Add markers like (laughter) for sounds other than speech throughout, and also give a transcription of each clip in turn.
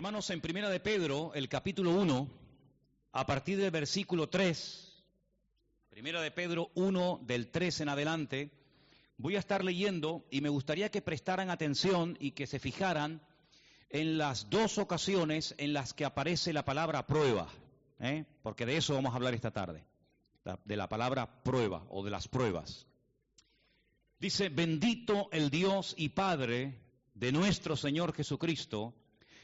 Hermanos, en Primera de Pedro, el capítulo 1, a partir del versículo 3, Primera de Pedro 1, del 3 en adelante, voy a estar leyendo y me gustaría que prestaran atención y que se fijaran en las dos ocasiones en las que aparece la palabra prueba, ¿eh? porque de eso vamos a hablar esta tarde, de la palabra prueba o de las pruebas. Dice, bendito el Dios y Padre de nuestro Señor Jesucristo,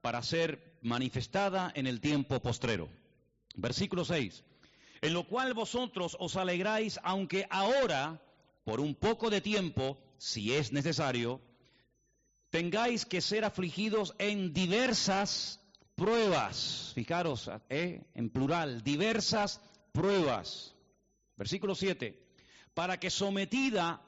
para ser manifestada en el tiempo postrero. Versículo 6. En lo cual vosotros os alegráis, aunque ahora, por un poco de tiempo, si es necesario, tengáis que ser afligidos en diversas pruebas. Fijaros, ¿eh? en plural, diversas pruebas. Versículo 7. Para que sometida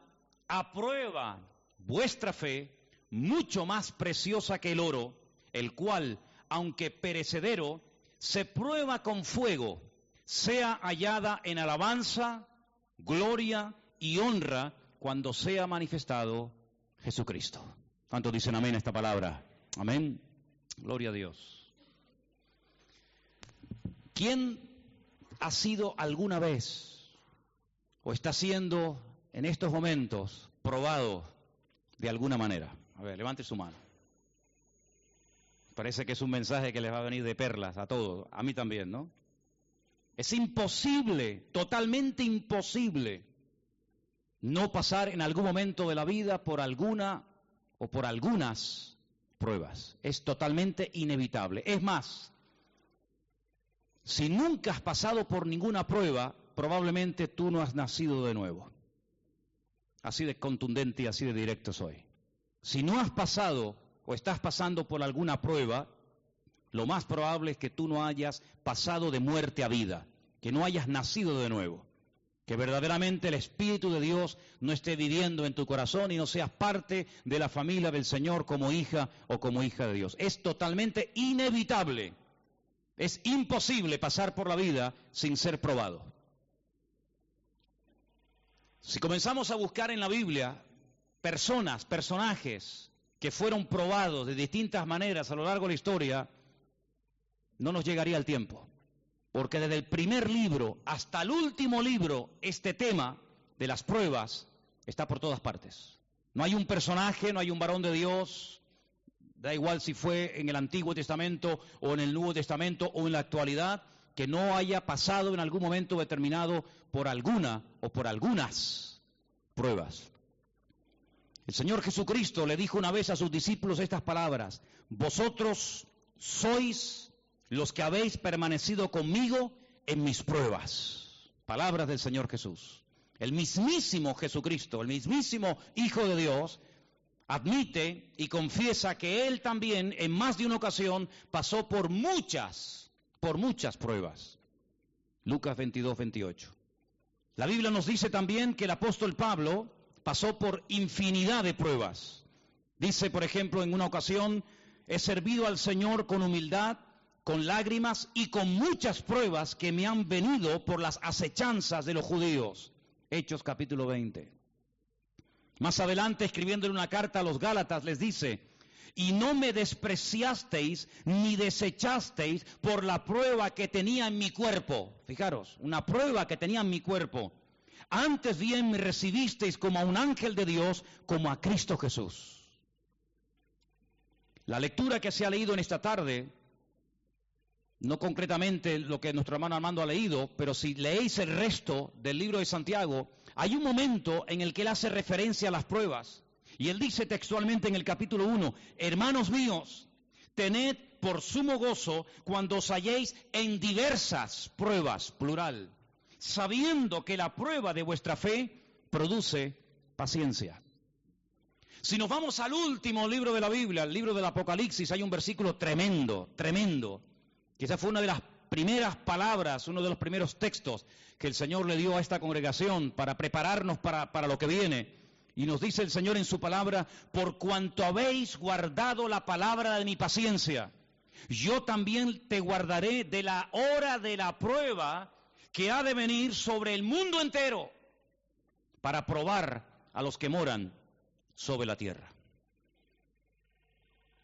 a prueba vuestra fe, mucho más preciosa que el oro, el cual, aunque perecedero, se prueba con fuego, sea hallada en alabanza, gloria y honra cuando sea manifestado Jesucristo. ¿Cuántos dicen amén a esta palabra? Amén. Gloria a Dios. ¿Quién ha sido alguna vez o está siendo en estos momentos probado de alguna manera? A ver, levante su mano. Parece que es un mensaje que les va a venir de perlas a todos, a mí también, ¿no? Es imposible, totalmente imposible, no pasar en algún momento de la vida por alguna o por algunas pruebas. Es totalmente inevitable. Es más, si nunca has pasado por ninguna prueba, probablemente tú no has nacido de nuevo. Así de contundente y así de directo soy. Si no has pasado o estás pasando por alguna prueba, lo más probable es que tú no hayas pasado de muerte a vida, que no hayas nacido de nuevo, que verdaderamente el Espíritu de Dios no esté viviendo en tu corazón y no seas parte de la familia del Señor como hija o como hija de Dios. Es totalmente inevitable, es imposible pasar por la vida sin ser probado. Si comenzamos a buscar en la Biblia personas, personajes, que fueron probados de distintas maneras a lo largo de la historia, no nos llegaría el tiempo. Porque desde el primer libro hasta el último libro, este tema de las pruebas está por todas partes. No hay un personaje, no hay un varón de Dios, da igual si fue en el Antiguo Testamento o en el Nuevo Testamento o en la actualidad, que no haya pasado en algún momento determinado por alguna o por algunas pruebas. El Señor Jesucristo le dijo una vez a sus discípulos estas palabras, vosotros sois los que habéis permanecido conmigo en mis pruebas. Palabras del Señor Jesús. El mismísimo Jesucristo, el mismísimo Hijo de Dios, admite y confiesa que Él también en más de una ocasión pasó por muchas, por muchas pruebas. Lucas 22, 28. La Biblia nos dice también que el apóstol Pablo pasó por infinidad de pruebas. Dice, por ejemplo, en una ocasión, he servido al Señor con humildad, con lágrimas y con muchas pruebas que me han venido por las acechanzas de los judíos. Hechos capítulo 20. Más adelante, escribiendo una carta a los Gálatas, les dice, y no me despreciasteis ni desechasteis por la prueba que tenía en mi cuerpo. Fijaros, una prueba que tenía en mi cuerpo antes bien me recibisteis como a un ángel de Dios, como a Cristo Jesús. La lectura que se ha leído en esta tarde, no concretamente lo que nuestro hermano Armando ha leído, pero si leéis el resto del libro de Santiago, hay un momento en el que él hace referencia a las pruebas. Y él dice textualmente en el capítulo 1, hermanos míos, tened por sumo gozo cuando os halléis en diversas pruebas, plural, sabiendo que la prueba de vuestra fe produce paciencia. Si nos vamos al último libro de la Biblia, el libro del Apocalipsis, hay un versículo tremendo, tremendo, esa fue una de las primeras palabras, uno de los primeros textos que el Señor le dio a esta congregación para prepararnos para, para lo que viene. Y nos dice el Señor en su palabra, por cuanto habéis guardado la palabra de mi paciencia, yo también te guardaré de la hora de la prueba que ha de venir sobre el mundo entero para probar a los que moran sobre la tierra.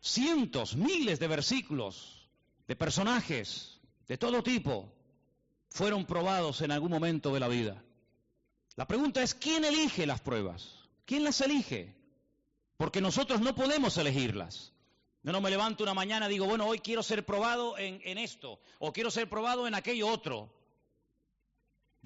Cientos, miles de versículos de personajes de todo tipo fueron probados en algún momento de la vida. La pregunta es, ¿quién elige las pruebas? ¿Quién las elige? Porque nosotros no podemos elegirlas. Yo no me levanto una mañana y digo, bueno, hoy quiero ser probado en, en esto, o quiero ser probado en aquello otro.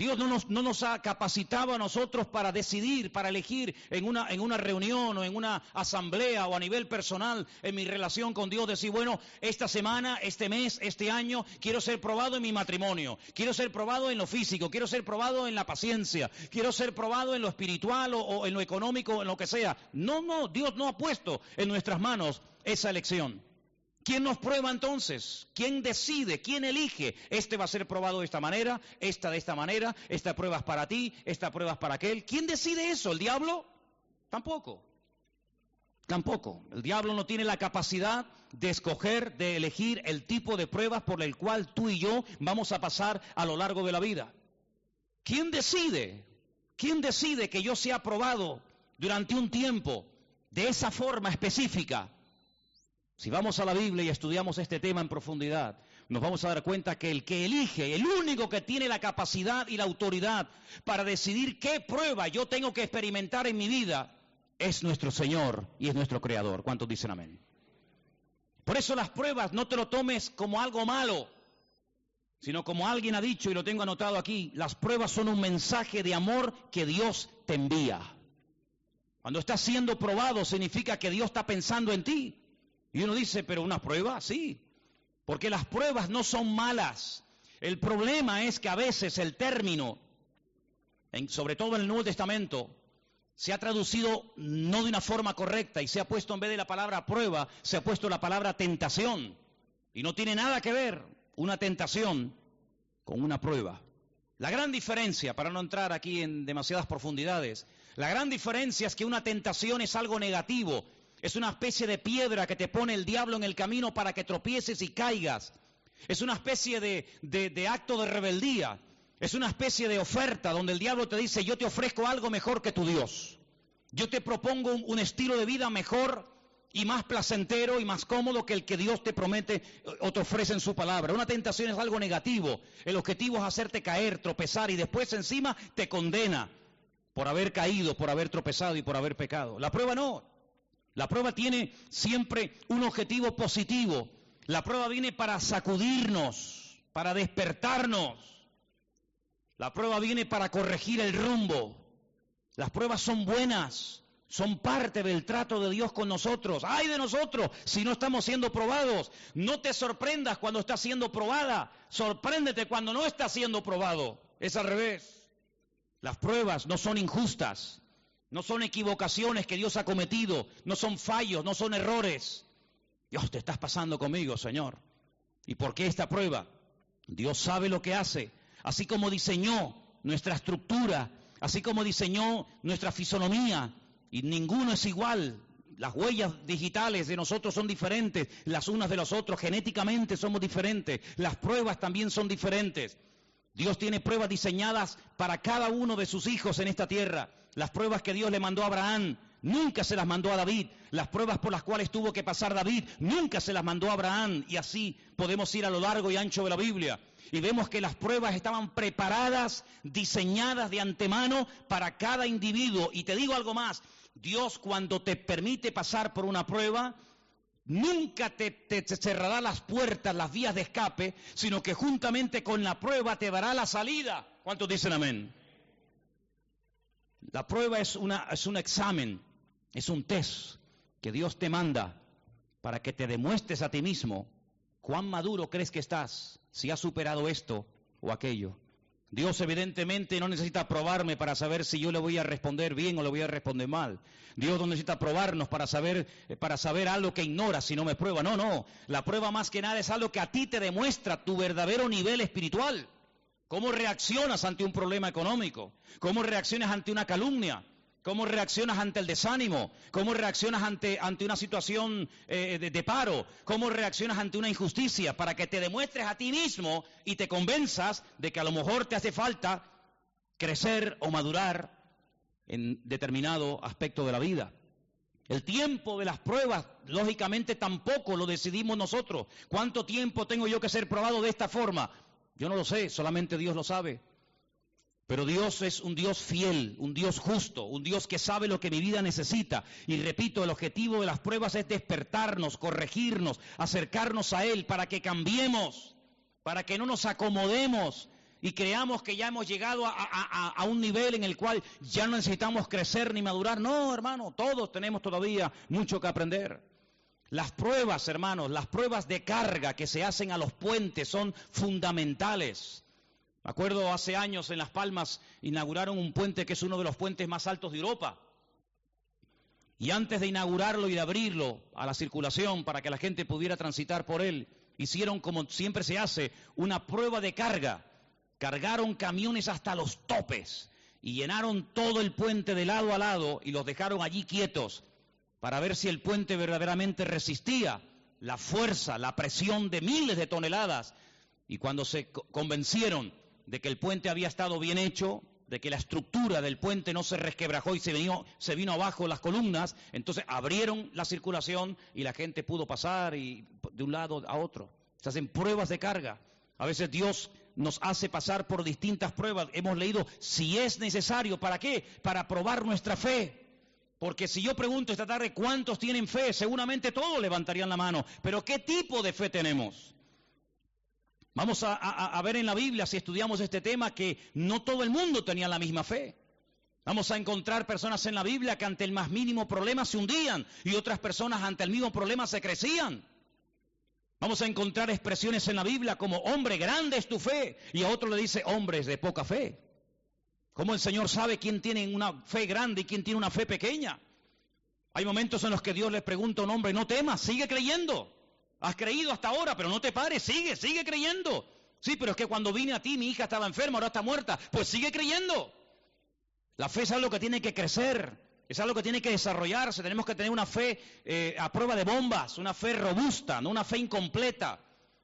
Dios no nos, no nos, ha capacitado a nosotros para decidir, para elegir en una, en una reunión o en una asamblea o a nivel personal en mi relación con Dios, decir, bueno, esta semana, este mes, este año, quiero ser probado en mi matrimonio, quiero ser probado en lo físico, quiero ser probado en la paciencia, quiero ser probado en lo espiritual o, o en lo económico, en lo que sea. No, no, Dios no ha puesto en nuestras manos esa elección. ¿Quién nos prueba entonces? ¿Quién decide? ¿Quién elige? Este va a ser probado de esta manera, esta de esta manera, esta prueba es para ti, esta prueba es para aquel. ¿Quién decide eso? ¿El diablo? Tampoco. Tampoco. El diablo no tiene la capacidad de escoger, de elegir el tipo de pruebas por el cual tú y yo vamos a pasar a lo largo de la vida. ¿Quién decide? ¿Quién decide que yo sea probado durante un tiempo de esa forma específica? Si vamos a la Biblia y estudiamos este tema en profundidad, nos vamos a dar cuenta que el que elige, el único que tiene la capacidad y la autoridad para decidir qué prueba yo tengo que experimentar en mi vida, es nuestro Señor y es nuestro Creador. ¿Cuántos dicen amén? Por eso las pruebas no te lo tomes como algo malo, sino como alguien ha dicho y lo tengo anotado aquí, las pruebas son un mensaje de amor que Dios te envía. Cuando estás siendo probado significa que Dios está pensando en ti. Y uno dice, pero una prueba, sí, porque las pruebas no son malas. El problema es que a veces el término, en, sobre todo en el Nuevo Testamento, se ha traducido no de una forma correcta y se ha puesto en vez de la palabra prueba, se ha puesto la palabra tentación. Y no tiene nada que ver una tentación con una prueba. La gran diferencia, para no entrar aquí en demasiadas profundidades, la gran diferencia es que una tentación es algo negativo es una especie de piedra que te pone el diablo en el camino para que tropieces y caigas. Es una especie de, acto de rebeldía. Es una especie de oferta donde el diablo te dice, yo te ofrezco algo mejor que tu Dios. Yo te propongo un, un estilo de vida mejor y más placentero y más cómodo que el que Dios te promete o te ofrece en su palabra. Una tentación es algo negativo. El objetivo es hacerte caer, tropezar y después encima te condena por haber caído, por haber tropezado y por haber pecado. La prueba no. La prueba tiene siempre un objetivo positivo. La prueba viene para sacudirnos, para despertarnos. La prueba viene para corregir el rumbo. Las pruebas son buenas, son parte del trato de Dios con nosotros. ¡Ay de nosotros si no estamos siendo probados! No te sorprendas cuando estás siendo probada. Sorpréndete cuando no estás siendo probado. Es al revés. Las pruebas no son injustas. No son equivocaciones que Dios ha cometido, no son fallos, no son errores. Dios, te estás pasando conmigo, Señor. ¿Y por qué esta prueba? Dios sabe lo que hace, así como diseñó nuestra estructura, así como diseñó nuestra fisonomía, y ninguno es igual. Las huellas digitales de nosotros son diferentes, las unas de los otros, genéticamente somos diferentes, las pruebas también son diferentes. Dios tiene pruebas diseñadas para cada uno de sus hijos en esta tierra. Las pruebas que Dios le mandó a Abraham nunca se las mandó a David. Las pruebas por las cuales tuvo que pasar David nunca se las mandó a Abraham. Y así podemos ir a lo largo y ancho de la Biblia. Y vemos que las pruebas estaban preparadas, diseñadas de antemano para cada individuo. Y te digo algo más, Dios cuando te permite pasar por una prueba, nunca te, te, te, cerrará las puertas, las vías de escape, sino que juntamente con la prueba te dará la salida. ¿Cuántos dicen amén? La prueba es, una, es un examen, es un test que Dios te manda para que te demuestres a ti mismo cuán maduro crees que estás, si has superado esto o aquello. Dios evidentemente no necesita probarme para saber si yo le voy a responder bien o le voy a responder mal. Dios no necesita probarnos para saber, eh, para saber algo que ignora si no me prueba. No, no. La prueba más que nada es algo que a ti te demuestra tu verdadero nivel espiritual. ¿Cómo reaccionas ante un problema económico? ¿Cómo reaccionas ante una calumnia? ¿Cómo reaccionas ante el desánimo? ¿Cómo reaccionas ante, ante una situación eh, de, de, paro? ¿Cómo reaccionas ante una injusticia? Para que te demuestres a ti mismo y te convenzas de que a lo mejor te hace falta crecer o madurar en determinado aspecto de la vida. El tiempo de las pruebas, lógicamente, tampoco lo decidimos nosotros. ¿Cuánto tiempo tengo yo que ser probado de esta forma? Yo no lo sé, solamente Dios lo sabe. Pero Dios es un Dios fiel, un Dios justo, un Dios que sabe lo que mi vida necesita. Y repito, el objetivo de las pruebas es despertarnos, corregirnos, acercarnos a Él para que cambiemos, para que no nos acomodemos y creamos que ya hemos llegado a, un nivel en el cual ya no necesitamos crecer ni madurar. No, hermano, todos tenemos todavía mucho que aprender. Las pruebas, hermanos, las pruebas de carga que se hacen a los puentes son fundamentales. Me acuerdo hace años en Las Palmas inauguraron un puente que es uno de los puentes más altos de Europa. Y antes de inaugurarlo y de abrirlo a la circulación para que la gente pudiera transitar por él, hicieron como siempre se hace, una prueba de carga. Cargaron camiones hasta los topes y llenaron todo el puente de lado a lado y los dejaron allí quietos para ver si el puente verdaderamente resistía la fuerza, la presión de miles de toneladas. Y cuando se convencieron de que el puente había estado bien hecho, de que la estructura del puente no se resquebrajó y se vino, se vino abajo las columnas, entonces abrieron la circulación y la gente pudo pasar y, de un lado a otro. Se hacen pruebas de carga. A veces Dios nos hace pasar por distintas pruebas. Hemos leído si es necesario, ¿para qué? Para probar nuestra fe. Porque si yo pregunto esta tarde cuántos tienen fe, seguramente todos levantarían la mano. Pero ¿qué tipo de fe tenemos? Vamos a, ver en la Biblia, si estudiamos este tema, que no todo el mundo tenía la misma fe. Vamos a encontrar personas en la Biblia que ante el más mínimo problema se hundían y otras personas ante el mismo problema se crecían. Vamos a encontrar expresiones en la Biblia como hombre, grande es tu fe, y a otro le dice hombres de poca fe. ¿Cómo el Señor sabe quién tiene una fe grande y quién tiene una fe pequeña? Hay momentos en los que Dios le pregunta a un hombre, no temas, sigue creyendo. Has creído hasta ahora, pero no te pares, sigue, sigue creyendo. Sí, pero es que cuando vine a ti mi hija estaba enferma, ahora está muerta. Pues sigue creyendo. La fe es algo que tiene que crecer, es algo que tiene que desarrollarse. Tenemos que tener una fe eh, a prueba de bombas, una fe robusta, no una fe incompleta,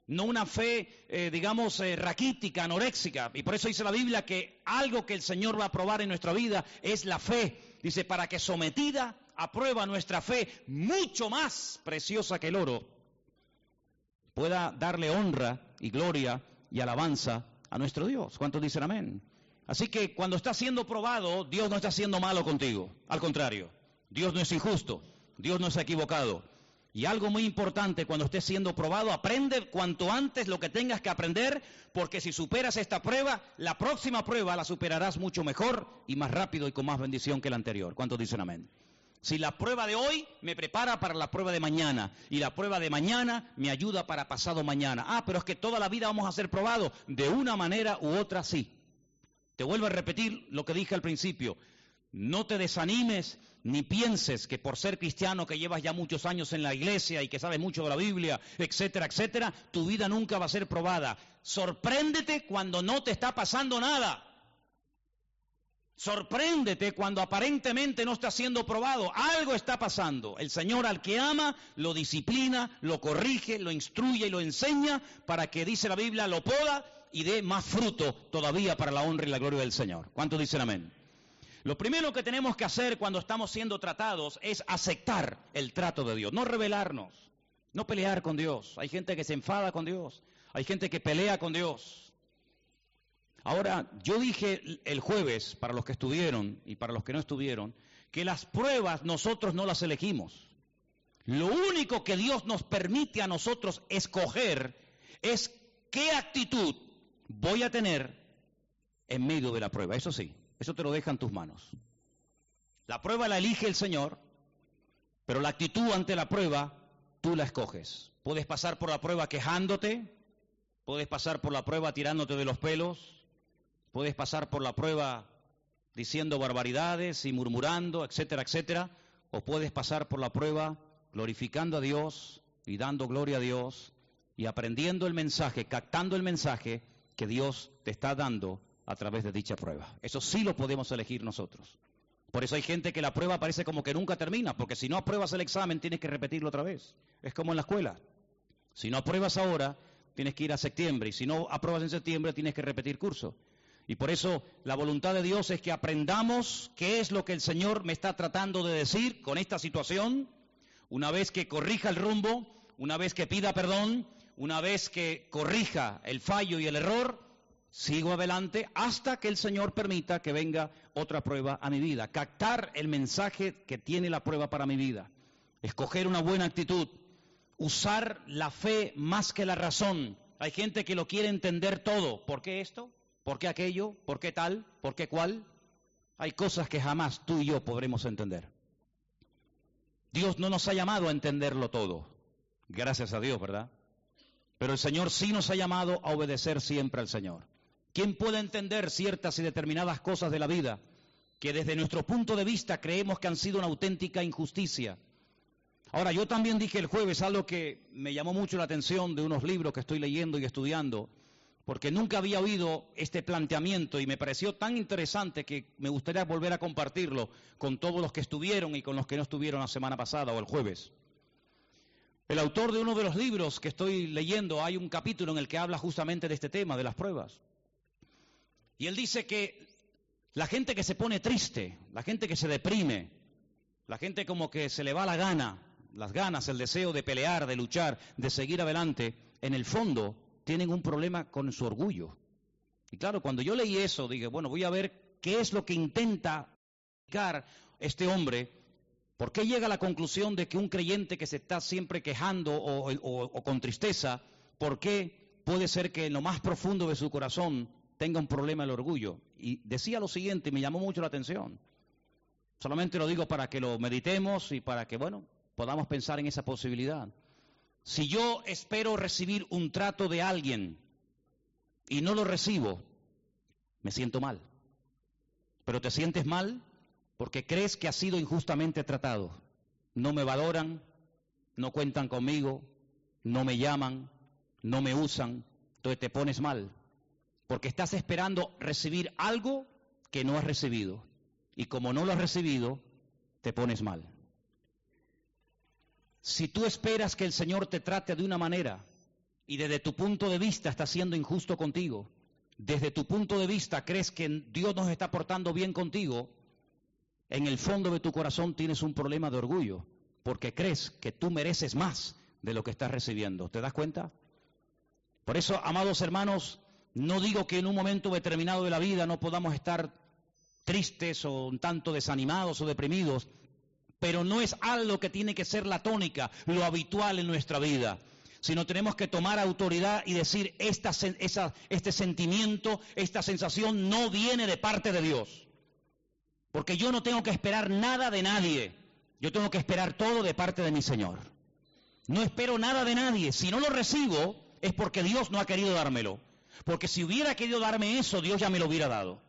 no una fe, eh, digamos, eh, raquítica, anoréxica. Y por eso dice la Biblia que algo que el Señor va a probar en nuestra vida es la fe. Dice, para que sometida a prueba nuestra fe, mucho más preciosa que el oro, pueda darle honra y gloria y alabanza a nuestro Dios. ¿Cuántos dicen amén? Así que cuando está siendo probado, Dios no está siendo malo contigo. Al contrario, Dios no es injusto, Dios no es equivocado. Y algo muy importante, cuando estés siendo probado, aprende cuanto antes lo que tengas que aprender, porque si superas esta prueba, la próxima prueba la superarás mucho mejor y más rápido y con más bendición que la anterior. ¿Cuántos dicen amén? Si la prueba de hoy me prepara para la prueba de mañana y la prueba de mañana me ayuda para pasado mañana. Ah, pero es que toda la vida vamos a ser probados. De una manera u otra sí. Te vuelvo a repetir lo que dije al principio. No te desanimes ni pienses que por ser cristiano que llevas ya muchos años en la iglesia y que sabes mucho de la Biblia, etcétera, etcétera, tu vida nunca va a ser probada. Sorpréndete cuando no te está pasando nada. Sorpréndete cuando aparentemente no está siendo probado. Algo está pasando. El Señor al que ama lo disciplina, lo corrige, lo instruye y lo enseña para que, dice la Biblia, lo poda y dé más fruto todavía para la honra y la gloria del Señor. ¿Cuántos dicen amén? Lo primero que tenemos que hacer cuando estamos siendo tratados es aceptar el trato de Dios, no rebelarnos, no pelear con Dios. Hay gente que se enfada con Dios, hay gente que pelea con Dios. Ahora, yo dije el jueves, para los que estuvieron y para los que no estuvieron, que las pruebas nosotros no las elegimos. Lo único que Dios nos permite a nosotros escoger es qué actitud voy a tener en medio de la prueba. Eso sí, eso te lo deja en tus manos. La prueba la elige el Señor, pero la actitud ante la prueba tú la escoges. Puedes pasar por la prueba quejándote, puedes pasar por la prueba tirándote de los pelos, puedes pasar por la prueba diciendo barbaridades y murmurando, etcétera, etcétera, o puedes pasar por la prueba glorificando a Dios y dando gloria a Dios y aprendiendo el mensaje, captando el mensaje que Dios te está dando a través de dicha prueba. Eso sí lo podemos elegir nosotros. Por eso hay gente que la prueba parece como que nunca termina, porque si no apruebas el examen tienes que repetirlo otra vez. Es como en la escuela. Si no apruebas ahora, tienes que ir a septiembre, y si no apruebas en septiembre, tienes que repetir curso. Y por eso la voluntad de Dios es que aprendamos qué es lo que el Señor me está tratando de decir con esta situación, una vez que corrija el rumbo, una vez que pida perdón, una vez que corrija el fallo y el error, sigo adelante hasta que el Señor permita que venga otra prueba a mi vida. Captar el mensaje que tiene la prueba para mi vida. Escoger una buena actitud. Usar la fe más que la razón. Hay gente que lo quiere entender todo. ¿Por qué esto? ¿Por qué aquello? ¿Por qué tal? ¿Por qué cual? Hay cosas que jamás tú y yo podremos entender. Dios no nos ha llamado a entenderlo todo. Gracias a Dios, ¿verdad? Pero el Señor sí nos ha llamado a obedecer siempre al Señor. ¿Quién puede entender ciertas y determinadas cosas de la vida que desde nuestro punto de vista creemos que han sido una auténtica injusticia? Ahora, yo también dije el jueves algo que me llamó mucho la atención de unos libros que estoy leyendo y estudiando, porque nunca había oído este planteamiento y me pareció tan interesante que me gustaría volver a compartirlo con todos los que estuvieron y con los que no estuvieron la semana pasada o el jueves. El autor de uno de los libros que estoy leyendo, hay un capítulo en el que habla justamente de este tema, de las pruebas. Y él dice que la gente que se pone triste, la gente que se deprime, la gente como que se le va la gana, las ganas, el deseo de pelear, de luchar, de seguir adelante, en el fondo tienen un problema con su orgullo. Y claro, cuando yo leí eso, dije, bueno, voy a ver qué es lo que intenta explicar este hombre, por qué llega a la conclusión de que un creyente que se está siempre quejando o, o con tristeza, por qué puede ser que en lo más profundo de su corazón tenga un problema el orgullo. Y decía lo siguiente, y me llamó mucho la atención. Solamente lo digo para que lo meditemos y para que, bueno, podamos pensar en esa posibilidad. Si yo espero recibir un trato de alguien y no lo recibo, me siento mal. Pero te sientes mal porque crees que has sido injustamente tratado. No me valoran, no cuentan conmigo, no me llaman, no me usan, entonces te pones mal. Porque estás esperando recibir algo que no has recibido. Y como no lo has recibido, te pones mal. Si tú esperas que el Señor te trate de una manera y desde tu punto de vista está siendo injusto contigo, desde tu punto de vista crees que Dios nos está portando bien contigo, en el fondo de tu corazón tienes un problema de orgullo, porque crees que tú mereces más de lo que estás recibiendo. ¿Te das cuenta? Por eso, amados hermanos, no digo que en un momento determinado de la vida no podamos estar tristes o un tanto desanimados o deprimidos, pero no es algo que tiene que ser la tónica, lo habitual en nuestra vida, sino tenemos que tomar autoridad y decir, esta, este sentimiento, esta sensación no viene de parte de Dios, porque yo no tengo que esperar nada de nadie, yo tengo que esperar todo de parte de mi Señor. No espero nada de nadie, si no lo recibo es porque Dios no ha querido dármelo, porque si hubiera querido darme eso, Dios ya me lo hubiera dado.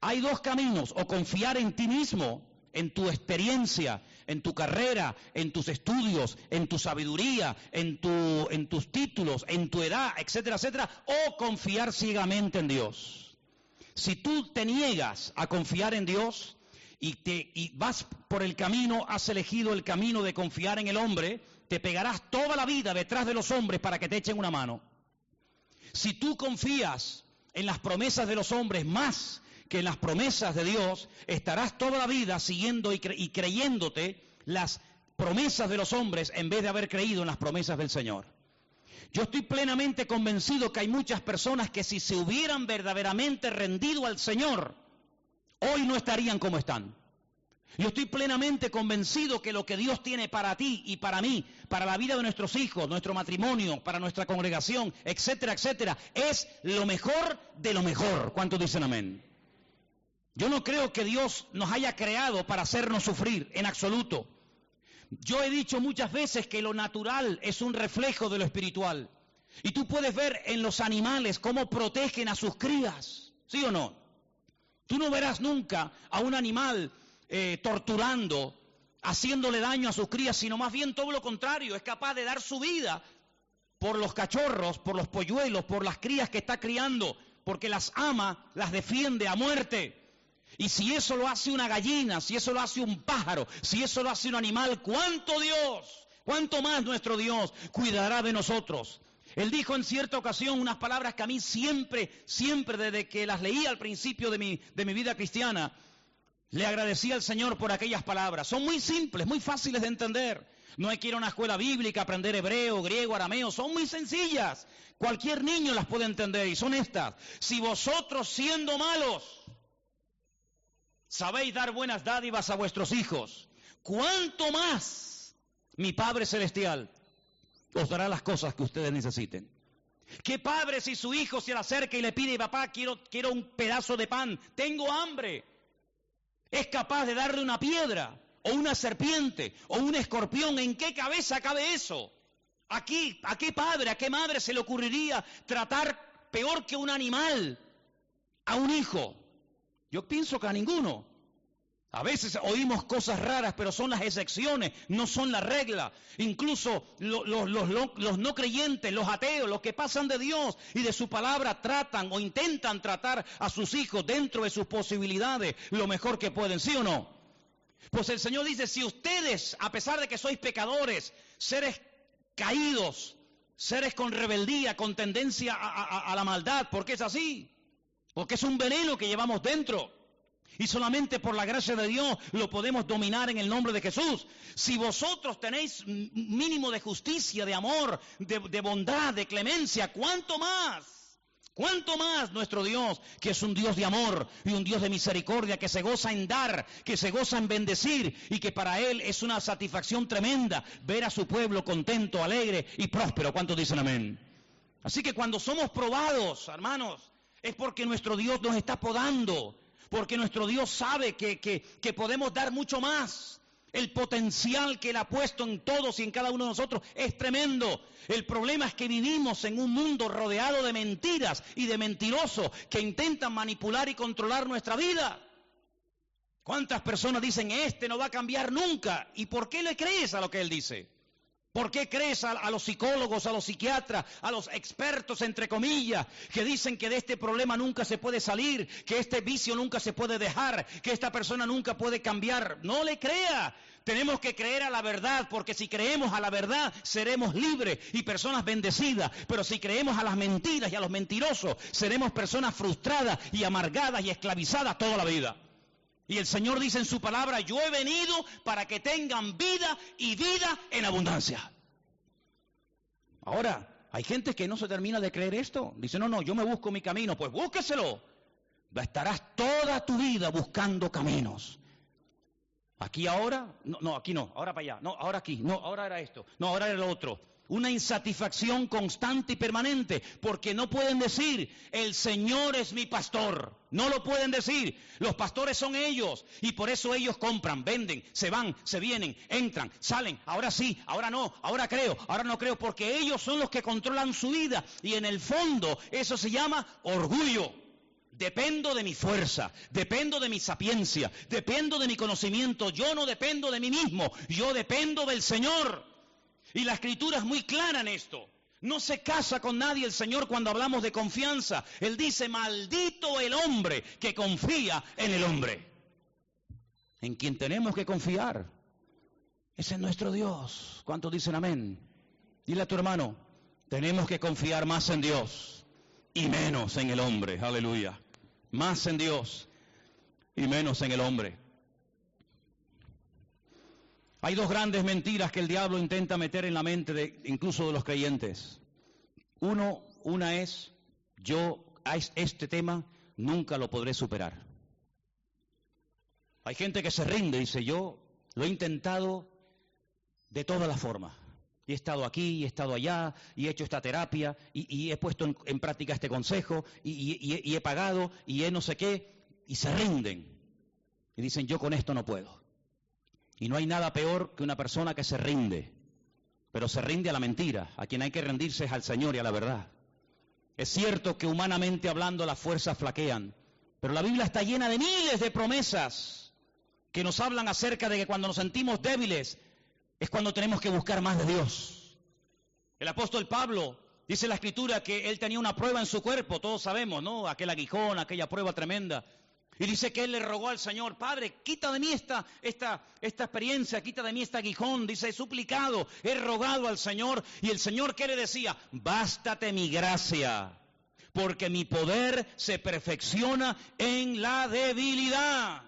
Hay dos caminos, o confiar en ti mismo en tu experiencia, en tu carrera, en tus estudios, en tu sabiduría, en, tu, en tus títulos, en tu edad, etcétera, etcétera, o confiar ciegamente en Dios. Si tú te niegas a confiar en Dios y, te, y vas por el camino, has elegido el camino de confiar en el hombre, te pegarás toda la vida detrás de los hombres para que te echen una mano. Si tú confías en las promesas de los hombres más que en las promesas de Dios estarás toda la vida siguiendo y, creyéndote las promesas de los hombres en vez de haber creído en las promesas del Señor. Yo estoy plenamente convencido que hay muchas personas que si se hubieran verdaderamente rendido al Señor, hoy no estarían como están. Yo estoy plenamente convencido que lo que Dios tiene para ti y para mí, para la vida de nuestros hijos, nuestro matrimonio, para nuestra congregación, etcétera, etcétera, es lo mejor de lo mejor. ¿Cuántos dicen amén? Yo no creo que Dios nos haya creado para hacernos sufrir, en absoluto. Yo he dicho muchas veces que lo natural es un reflejo de lo espiritual. Y tú puedes ver en los animales cómo protegen a sus crías. ¿Sí o no? Tú no verás nunca a un animal eh, torturando, haciéndole daño a sus crías, sino más bien todo lo contrario, es capaz de dar su vida por los cachorros, por los polluelos, por las crías que está criando, porque las ama, las defiende a muerte. Y si eso lo hace una gallina, si eso lo hace un pájaro, si eso lo hace un animal, ¿cuánto Dios, cuánto más nuestro Dios cuidará de nosotros? Él dijo en cierta ocasión unas palabras que a mí siempre, siempre desde que las leí al principio de mi, de mi vida cristiana, le agradecí al Señor por aquellas palabras. Son muy simples, muy fáciles de entender. No hay que ir a una escuela bíblica, aprender hebreo, griego, arameo. Son muy sencillas. Cualquier niño las puede entender y son estas. Si vosotros siendo malos sabéis dar buenas dádivas a vuestros hijos, ¿cuánto más mi Padre Celestial os dará las cosas que ustedes necesiten? ¿Qué padre si su hijo se le acerca y le pide, papá, quiero, quiero un pedazo de pan, tengo hambre? Es capaz de darle una piedra o una serpiente o un escorpión. ¿En qué cabeza cabe eso? Aquí, ¿a qué padre, a qué madre se le ocurriría tratar peor que un animal a un hijo? Yo pienso que a ninguno. A veces oímos cosas raras, pero son las excepciones, no son la regla. Incluso los, no creyentes, los ateos, los que pasan de Dios y de su palabra, tratan o intentan tratar a sus hijos dentro de sus posibilidades lo mejor que pueden, ¿sí o no? Pues el Señor dice, si ustedes, a pesar de que sois pecadores, seres caídos, seres con rebeldía, con tendencia a, la maldad, porque es así, porque es un veneno que llevamos dentro. Y solamente por la gracia de Dios lo podemos dominar en el nombre de Jesús. Si vosotros tenéis mínimo de justicia, de amor, de bondad, de clemencia, ¿cuánto más? ¿Cuánto más nuestro Dios, que es un Dios de amor y un Dios de misericordia, que se goza en dar, que se goza en bendecir y que para Él es una satisfacción tremenda ver a su pueblo contento, alegre y próspero? ¿Cuántos dicen amén? Así que cuando somos probados, hermanos, es porque nuestro Dios nos está podando, porque nuestro Dios sabe que, que, podemos dar mucho más el potencial que Él ha puesto en todos y en cada uno de nosotros es tremendo. El problema es que vivimos en un mundo rodeado de mentiras y de mentirosos que intentan manipular y controlar nuestra vida. ¿Cuántas personas dicen, este no va a cambiar nunca? ¿Y por qué le crees a lo que Él dice? ¿Por qué crees a, los psicólogos, a los psiquiatras, a los expertos, entre comillas, que dicen que de este problema nunca se puede salir, que este vicio nunca se puede dejar, que esta persona nunca puede cambiar? No le crea. Tenemos que creer a la verdad, porque si creemos a la verdad, seremos libres y personas bendecidas. Pero si creemos a las mentiras y a los mentirosos, seremos personas frustradas y amargadas y esclavizadas toda la vida. Y el Señor dice en su palabra, yo he venido para que tengan vida y vida en abundancia. Ahora, hay gente que no se termina de creer esto. Dice, no, no, yo me busco mi camino. Pues búsqueselo. Estarás toda tu vida buscando caminos. Aquí ahora, no, no, aquí no, ahora para allá, no, ahora aquí, no, ahora era esto, no, ahora era lo otro una insatisfacción constante y permanente, porque no pueden decir, el Señor es mi pastor. No lo pueden decir. Los pastores son ellos y por eso ellos compran, venden, se van, se vienen, entran, salen. Ahora sí, ahora no, ahora creo, ahora no creo, porque ellos son los que controlan su vida y en el fondo eso se llama orgullo. Dependo de mi fuerza, dependo de mi sapiencia, dependo de mi conocimiento. Yo no dependo de mí mismo, yo dependo del Señor. Y la escritura es muy clara en esto. No se casa con nadie el Señor cuando hablamos de confianza. Él dice, maldito el hombre que confía en el hombre. En quien tenemos que confiar. Ese es nuestro Dios. ¿Cuántos dicen amén? Dile a tu hermano, tenemos que confiar más en Dios y menos en el hombre. Aleluya. Más en Dios y menos en el hombre. Hay dos grandes mentiras que el diablo intenta meter en la mente incluso de los creyentes. Uno, una es, yo este tema nunca lo podré superar. Hay gente que se rinde y dice, yo lo he intentado de todas las formas. Y he estado aquí, y he estado allá, y he hecho esta terapia, y, he puesto en, práctica este consejo, y he pagado, y he no sé qué, y se rinden. Y dicen, yo con esto no puedo. Y no hay nada peor que una persona que se rinde, pero se rinde a la mentira. A quien hay que rendirse es al Señor y a la verdad. Es cierto que humanamente hablando las fuerzas flaquean, pero la Biblia está llena de miles de promesas que nos hablan acerca de que cuando nos sentimos débiles es cuando tenemos que buscar más de Dios. El apóstol Pablo dice en la escritura que él tenía una prueba en su cuerpo, todos sabemos, ¿no? Aquel aguijón, aquella prueba tremenda. Y dice que él le rogó al Señor, Padre, quita de mí esta, esta, esta experiencia, quita de mí este aguijón. Dice, he suplicado, he rogado al Señor. Y el Señor que le decía, bástate mi gracia, porque mi poder se perfecciona en la debilidad.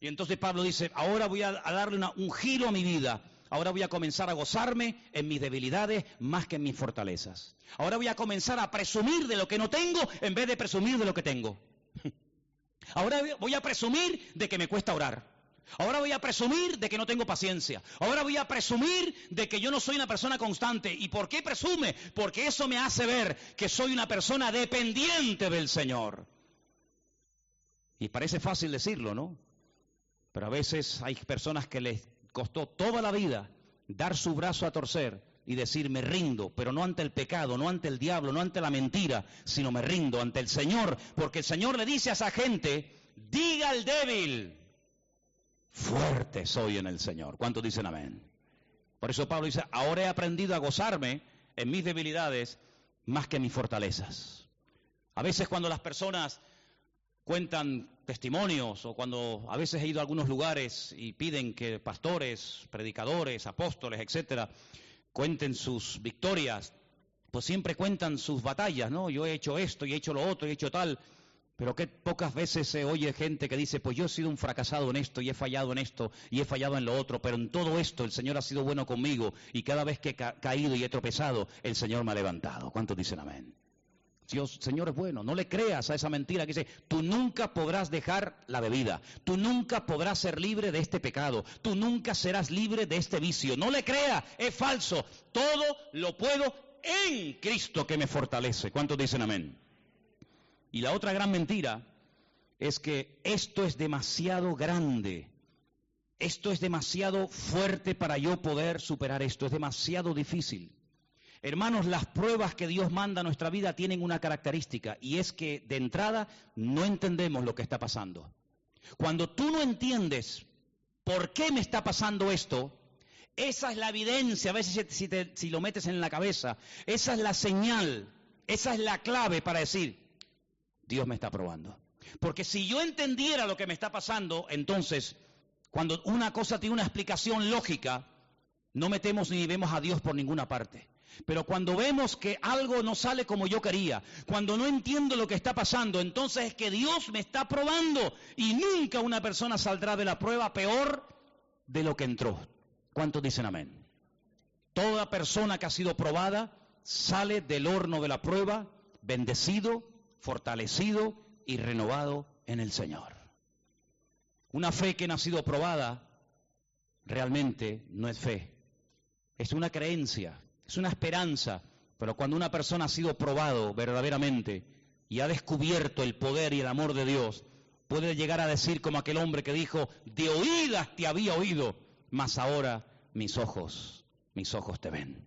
Y entonces Pablo dice, ahora voy a, darle un giro a mi vida. Ahora voy a comenzar a gozarme en mis debilidades más que en mis fortalezas. Ahora voy a comenzar a presumir de lo que no tengo en vez de presumir de lo que tengo. Ahora voy a presumir de que me cuesta orar. Ahora voy a presumir de que no tengo paciencia. Ahora voy a presumir de que yo no soy una persona constante. ¿Y por qué presume? Porque eso me hace ver que soy una persona dependiente del Señor. Y parece fácil decirlo, ¿no? Pero a veces hay personas que les costó toda la vida dar su brazo a torcer y decir me rindo, pero no ante el pecado, no ante el diablo, no ante la mentira, sino me rindo ante el Señor, porque el Señor le dice a esa gente, diga al débil, fuerte soy en el Señor. ¿Cuántos dicen amén? Por eso Pablo dice, ahora he aprendido a gozarme en mis debilidades más que en mis fortalezas. A veces cuando las personas cuentan testimonios o cuando a veces he ido a algunos lugares y piden que pastores, predicadores, apóstoles, etcétera, cuenten sus victorias, pues siempre cuentan sus batallas, ¿no? Yo he hecho esto y he hecho lo otro y he hecho tal, pero que pocas veces se oye gente que dice, pues yo he sido un fracasado en esto y he fallado en esto y he fallado en lo otro, pero en todo esto el Señor ha sido bueno conmigo y cada vez que he caído y he tropezado, el Señor me ha levantado. ¿Cuántos dicen amén? Dios, Señor es bueno, no le creas a esa mentira que dice, tú nunca podrás dejar la bebida, tú nunca podrás ser libre de este pecado, tú nunca serás libre de este vicio, no le creas, es falso, todo lo puedo en Cristo que me fortalece. ¿Cuántos dicen amén? Y la otra gran mentira es que esto es demasiado grande, esto es demasiado fuerte para yo poder superar esto, es demasiado difícil. Hermanos, las pruebas que Dios manda a nuestra vida tienen una característica y es que de entrada no entendemos lo que está pasando. Cuando tú no entiendes por qué me está pasando esto, esa es la evidencia, a veces si, si lo metes en la cabeza, esa es la señal, esa es la clave para decir, Dios me está probando. Porque si yo entendiera lo que me está pasando, entonces, cuando una cosa tiene una explicación lógica, no metemos ni vemos a Dios por ninguna parte. Pero cuando vemos que algo no sale como yo quería, cuando no entiendo lo que está pasando, entonces es que Dios me está probando y nunca una persona saldrá de la prueba peor de lo que entró. ¿Cuántos dicen amén? Toda persona que ha sido probada sale del horno de la prueba bendecido, fortalecido y renovado en el Señor. Una fe que no ha sido probada realmente no es fe, es una creencia es una esperanza, pero cuando una persona ha sido probado verdaderamente y ha descubierto el poder y el amor de Dios, puede llegar a decir como aquel hombre que dijo, de oídas te había oído, mas ahora mis ojos, mis ojos te ven.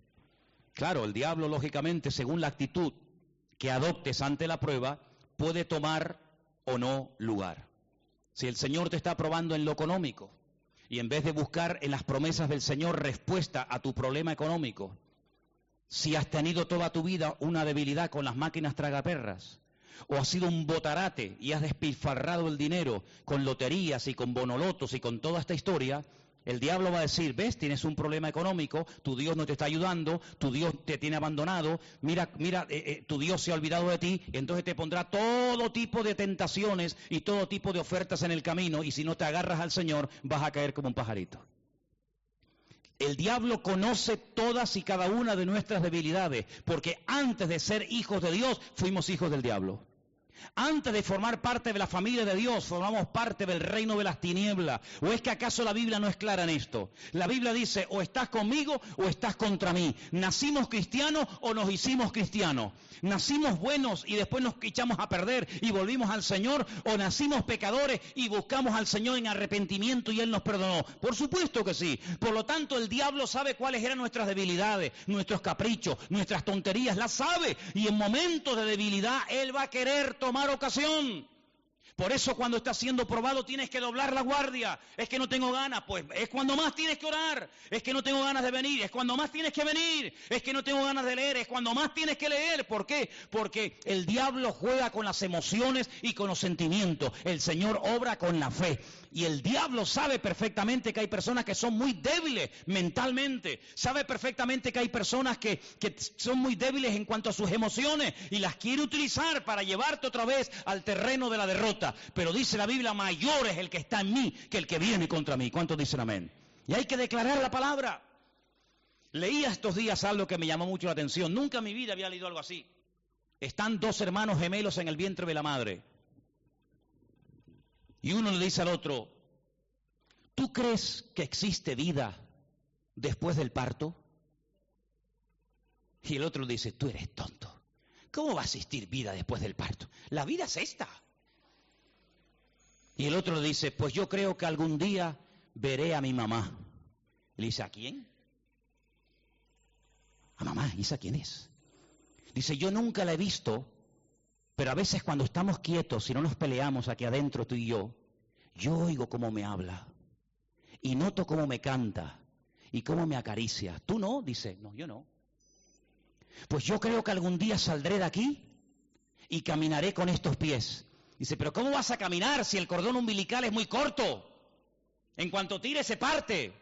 Claro, el diablo, lógicamente, según la actitud que adoptes ante la prueba, puede tomar o no lugar. Si el Señor te está probando en lo económico y en vez de buscar en las promesas del Señor respuesta a tu problema económico, si has tenido toda tu vida una debilidad con las máquinas tragaperras, o has sido un botarate y has despilfarrado el dinero con loterías y con bonolotos y con toda esta historia, el diablo va a decir, ves, tienes un problema económico, tu Dios no te está ayudando, tu Dios te tiene abandonado, mira, mira, eh, eh, tu Dios se ha olvidado de ti, entonces te pondrá todo tipo de tentaciones y todo tipo de ofertas en el camino, y si no te agarras al Señor, vas a caer como un pajarito. El diablo conoce todas y cada una de nuestras debilidades, porque antes de ser hijos de Dios fuimos hijos del diablo. Antes de formar parte de la familia de Dios, formamos parte del reino de las tinieblas. ¿O es que acaso la Biblia no es clara en esto? La Biblia dice, o estás conmigo o estás contra mí. ¿Nacimos cristianos o nos hicimos cristianos? ¿Nacimos buenos y después nos echamos a perder y volvimos al Señor? ¿O nacimos pecadores y buscamos al Señor en arrepentimiento y Él nos perdonó? Por supuesto que sí. Por lo tanto, el diablo sabe cuáles eran nuestras debilidades, nuestros caprichos, nuestras tonterías. Las sabe. Y en momentos de debilidad, Él va a querer ocasión. Por eso cuando estás siendo probado tienes que doblar la guardia. Es que no tengo ganas, pues es cuando más tienes que orar. Es que no tengo ganas de venir, es cuando más tienes que venir. Es que no tengo ganas de leer, es cuando más tienes que leer. ¿Por qué? Porque el diablo juega con las emociones y con los sentimientos. El Señor obra con la fe. Y el diablo sabe perfectamente que hay personas que son muy débiles mentalmente. Sabe perfectamente que hay personas que, que son muy débiles en cuanto a sus emociones y las quiere utilizar para llevarte otra vez al terreno de la derrota. Pero dice la Biblia, mayor es el que está en mí que el que viene contra mí. ¿Cuántos dicen amén? Y hay que declarar la palabra. Leía estos días algo que me llamó mucho la atención. Nunca en mi vida había leído algo así. Están dos hermanos gemelos en el vientre de la madre. Y uno le dice al otro, ¿tú crees que existe vida después del parto? Y el otro dice, tú eres tonto. ¿Cómo va a existir vida después del parto? La vida es esta. Y el otro dice, pues yo creo que algún día veré a mi mamá. Le dice, ¿a quién? A mamá, ¿y esa quién es? Dice, yo nunca la he visto, pero a veces cuando estamos quietos y no nos peleamos aquí adentro tú y yo, yo oigo cómo me habla y noto cómo me canta y cómo me acaricia. ¿Tú no? Dice, no, yo no. Pues yo creo que algún día saldré de aquí y caminaré con estos pies. Dice, pero ¿cómo vas a caminar si el cordón umbilical es muy corto? En cuanto tire se parte.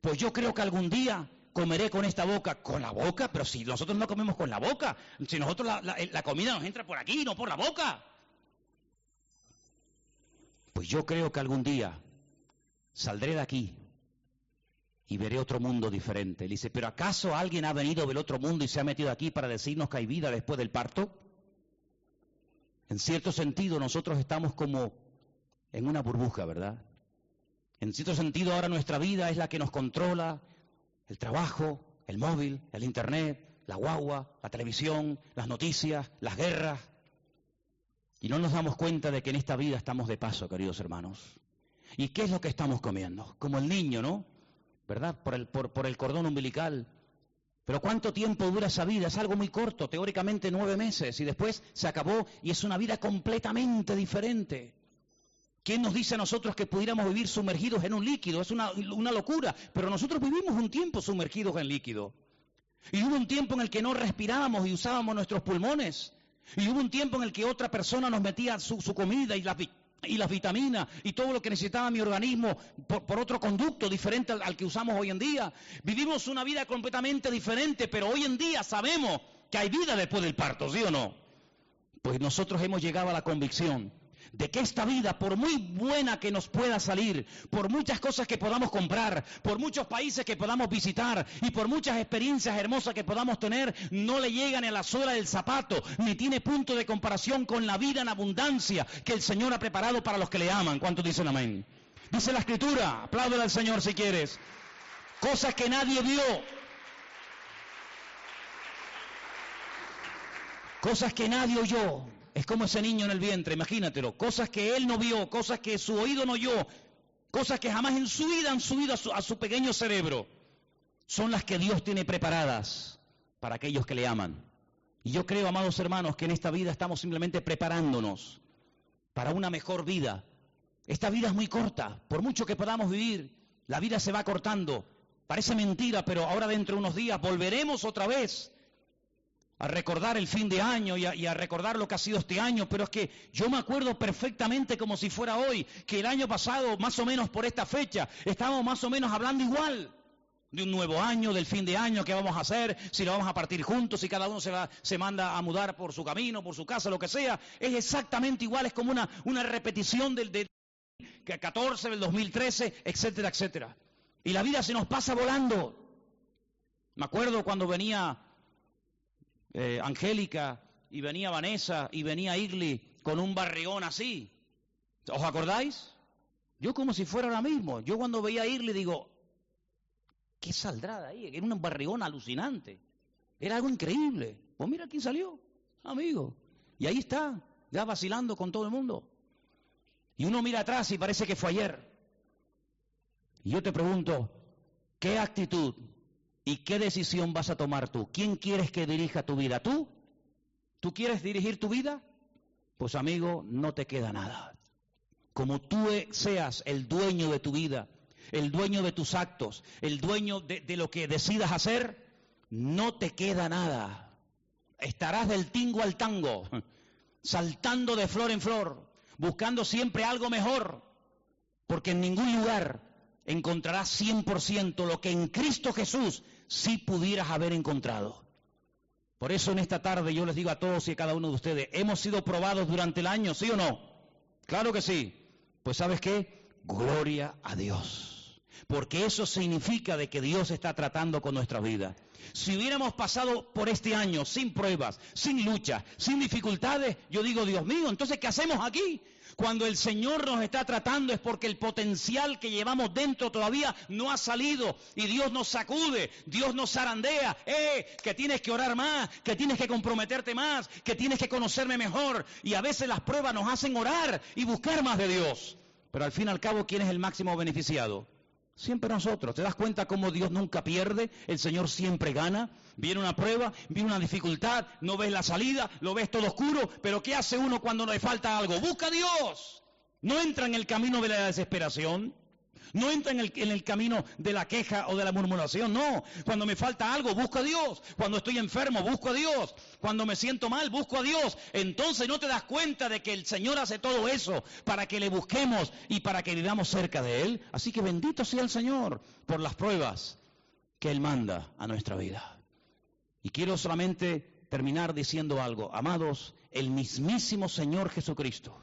Pues yo creo que algún día comeré con esta boca. ¿Con la boca? Pero si nosotros no comemos con la boca, si nosotros la, comida nos entra por aquí, no por la boca. Pues yo creo que algún día saldré de aquí y veré otro mundo diferente. Le dice, ¿pero acaso alguien ha venido del otro mundo y se ha metido aquí para decirnos que hay vida después del parto? En cierto sentido, nosotros estamos como en una burbuja, ¿verdad? En cierto sentido, ahora nuestra vida es la que nos controla, el trabajo, el móvil, el internet, la guagua, la televisión, las noticias, las guerras. Y no nos damos cuenta de que en esta vida estamos de paso, queridos hermanos. ¿Y qué es lo que estamos comiendo? Como el niño, ¿no? ¿Verdad? Por el, por, por el cordón umbilical. Pero ¿cuánto tiempo dura esa vida? Es algo muy corto, teóricamente nueve meses, y después se acabó y es una vida completamente diferente. ¿Quién nos dice a nosotros que pudiéramos vivir sumergidos en un líquido? Es una, locura, pero nosotros vivimos un tiempo sumergidos en líquido. Y hubo un tiempo en el que no respirábamos y usábamos nuestros pulmones. Y hubo un tiempo en el que otra persona nos metía su, comida y las, y las vitaminas y todo lo que necesitaba mi organismo por, otro conducto diferente al, al que usamos hoy en día. Vivimos una vida completamente diferente, pero hoy en día sabemos que hay vida después del parto, ¿sí o no? Pues nosotros hemos llegado a la convicción de que esta vida, por muy buena que nos pueda salir, por muchas cosas que podamos comprar, por muchos países que podamos visitar y por muchas experiencias hermosas que podamos tener, no le llegan a la suela del zapato, ni tiene punto de comparación con la vida en abundancia que el Señor ha preparado para los que le aman. ¿Cuántos dicen amén? Dice la Escritura, apláudele al Señor si quieres. Cosas que nadie vio. Cosas que nadie oyó es como ese niño en el vientre, imagínatelo. Cosas que él no vio, cosas que su oído no oyó, cosas que jamás en su vida han subido a su, pequeño cerebro. Son las que Dios tiene preparadas para aquellos que le aman. Y yo creo, amados hermanos, que en esta vida estamos simplemente preparándonos para una mejor vida. Esta vida es muy corta, por mucho que podamos vivir, la vida se va cortando. Parece mentira, pero ahora dentro de unos días volveremos otra vez a recordar el fin de año y a, recordar lo que ha sido este año, pero es que yo me acuerdo perfectamente como si fuera hoy, que el año pasado, más o menos por esta fecha, estábamos más o menos hablando igual de un nuevo año, del fin de año, qué vamos a hacer, si lo vamos a partir juntos, si cada uno se, va, se manda a mudar por su camino, por su casa, lo que sea. Es exactamente igual, es como una, repetición del, del 14, del 2013, etcétera, etcétera. Y la vida se nos pasa volando. Me acuerdo cuando venía eh, Angélica, y venía Vanessa, y venía Igli, con un barrigón así. ¿Os acordáis? Yo como si fuera ahora mismo. Yo cuando veía ir le digo, ¿qué saldrá de ahí? Era un barrigón alucinante. Era algo increíble. Pues mira quién salió, amigo. Y ahí está, ya vacilando con todo el mundo. Y uno mira atrás y parece que fue ayer. Y yo te pregunto, ¿qué actitud y qué decisión vas a tomar tú? ¿Quién quieres que dirija tu vida? ¿Tú? ¿Tú quieres dirigir tu vida? Pues amigo, no te queda nada. Como tú seas el dueño de tu vida, el dueño de tus actos, el dueño de, de lo que decidas hacer, no te queda nada. Estarás del tingo al tango, (laughs) saltando de flor en flor, buscando siempre algo mejor, porque en ningún lugar encontrarás 100% lo que en Cristo Jesús sí pudieras haber encontrado. Por eso en esta tarde yo les digo a todos y a cada uno de ustedes, ¿hemos sido probados durante el año, sí o no? Claro que sí. Pues sabes qué? Gloria a Dios. Porque eso significa de que Dios está tratando con nuestra vida. Si hubiéramos pasado por este año sin pruebas, sin luchas, sin dificultades, yo digo, Dios mío, entonces ¿qué hacemos aquí? Cuando el Señor nos está tratando es porque el potencial que llevamos dentro todavía no ha salido y Dios nos sacude, Dios nos zarandea, eh, que tienes que orar más, que tienes que comprometerte más, que tienes que conocerme mejor y a veces las pruebas nos hacen orar y buscar más de Dios. Pero al fin y al cabo, ¿quién es el máximo beneficiado? Siempre nosotros. ¿Te das cuenta cómo Dios nunca pierde? El Señor siempre gana. Viene una prueba, viene una dificultad, no ves la salida, lo ves todo oscuro, pero ¿qué hace uno cuando le falta algo? Busca a Dios. No entra en el camino de la desesperación. No entra en el, camino de la queja o de la murmuración, no. Cuando me falta algo, busco a Dios. Cuando estoy enfermo, busco a Dios. Cuando me siento mal, busco a Dios. Entonces no te das cuenta de que el Señor hace todo eso para que le busquemos y para que vivamos cerca de Él. Así que bendito sea el Señor por las pruebas que Él manda a nuestra vida. Y quiero solamente terminar diciendo algo. Amados, el mismísimo Señor Jesucristo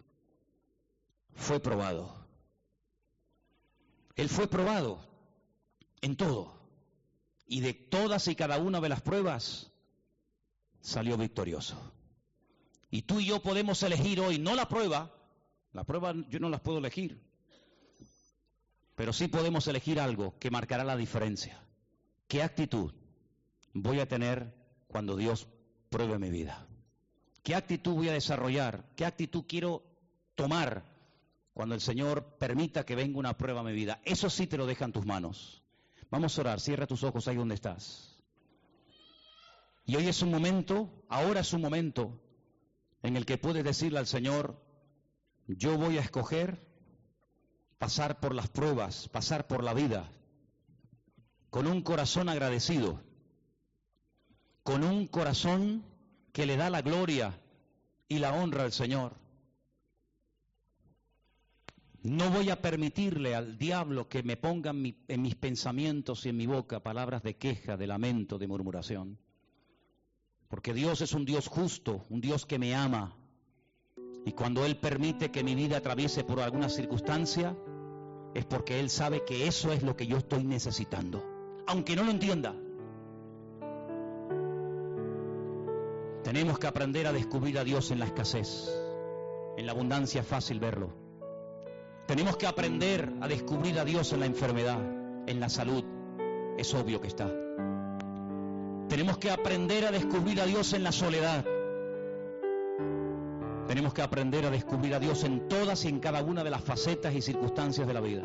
fue probado él fue probado en todo. Y de todas y cada una de las pruebas salió victorioso. Y tú y yo podemos elegir hoy, no la prueba, la prueba yo no las puedo elegir, pero sí podemos elegir algo que marcará la diferencia. ¿Qué actitud voy a tener cuando Dios pruebe mi vida? ¿Qué actitud voy a desarrollar? ¿Qué actitud quiero tomar cuando el Señor permita que venga una prueba a mi vida. Eso sí te lo deja en tus manos. Vamos a orar, cierra tus ojos ahí donde estás. Y hoy es un momento, ahora es un momento en el que puedes decirle al Señor, yo voy a escoger pasar por las pruebas, pasar por la vida, con un corazón agradecido, con un corazón que le da la gloria y la honra al Señor. No voy a permitirle al diablo que me ponga en, mis pensamientos y en mi boca palabras de queja, de lamento, de murmuración. Porque Dios es un Dios justo, un Dios que me ama. Y cuando Él permite que mi vida atraviese por alguna circunstancia, es porque Él sabe que eso es lo que yo estoy necesitando. Aunque no lo entienda. Tenemos que aprender a descubrir a Dios en la escasez. En la abundancia es fácil verlo. Tenemos que aprender a descubrir a Dios en la enfermedad, en la salud. Es obvio que está. Tenemos que aprender a descubrir a Dios en la soledad. Tenemos que aprender a descubrir a Dios en todas y en cada una de las facetas y circunstancias de la vida.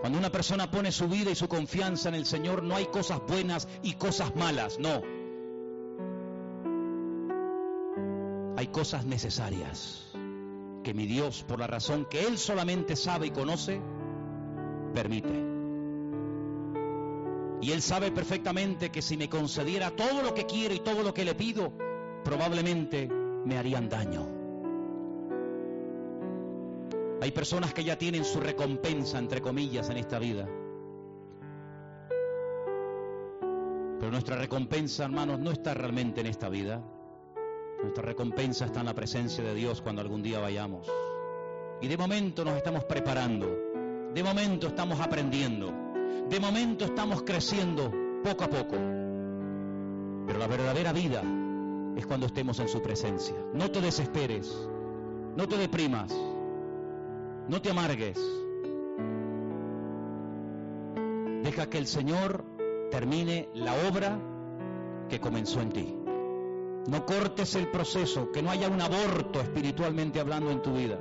Cuando una persona pone su vida y su confianza en el Señor, no hay cosas buenas y cosas malas, no. Hay cosas necesarias que mi Dios, por la razón que Él solamente sabe y conoce, permite. Y Él sabe perfectamente que si me concediera todo lo que quiero y todo lo que le pido, probablemente me harían daño. Hay personas que ya tienen su recompensa, entre comillas, en esta vida. Pero nuestra recompensa, hermanos, no está realmente en esta vida. Nuestra recompensa está en la presencia de Dios cuando algún día vayamos. Y de momento nos estamos preparando, de momento estamos aprendiendo, de momento estamos creciendo poco a poco. Pero la verdadera vida es cuando estemos en su presencia. No te desesperes, no te deprimas, no te amargues. Deja que el Señor termine la obra que comenzó en ti. No cortes el proceso, que no haya un aborto espiritualmente hablando en tu vida.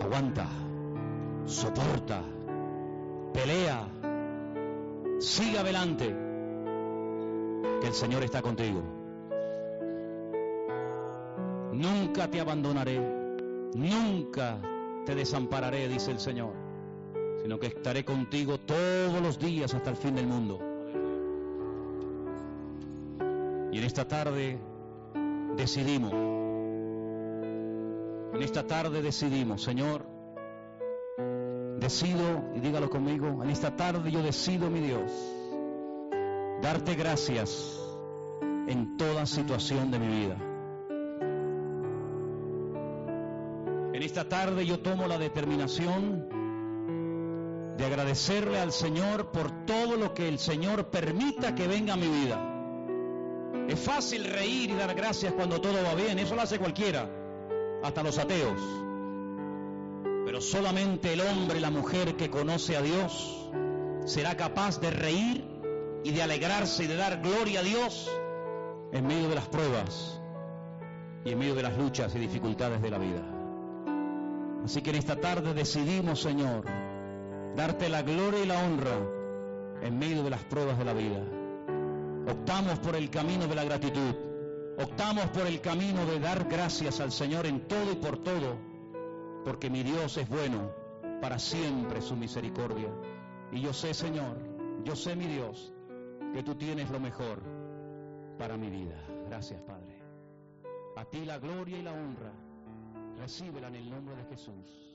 Aguanta, soporta, pelea, sigue adelante, que el Señor está contigo. Nunca te abandonaré, nunca te desampararé, dice el Señor, sino que estaré contigo todos los días hasta el fin del mundo. Y en esta tarde decidimos, en esta tarde decidimos, Señor, decido, y dígalo conmigo, en esta tarde yo decido, mi Dios, darte gracias en toda situación de mi vida. En esta tarde yo tomo la determinación de agradecerle al Señor por todo lo que el Señor permita que venga a mi vida. Es fácil reír y dar gracias cuando todo va bien, eso lo hace cualquiera, hasta los ateos. Pero solamente el hombre y la mujer que conoce a Dios será capaz de reír y de alegrarse y de dar gloria a Dios en medio de las pruebas y en medio de las luchas y dificultades de la vida. Así que en esta tarde decidimos, Señor, darte la gloria y la honra en medio de las pruebas de la vida. Optamos por el camino de la gratitud. Optamos por el camino de dar gracias al Señor en todo y por todo, porque mi Dios es bueno, para siempre su misericordia. Y yo sé, Señor, yo sé, mi Dios, que tú tienes lo mejor para mi vida. Gracias, Padre. A ti la gloria y la honra. Recíbela en el nombre de Jesús.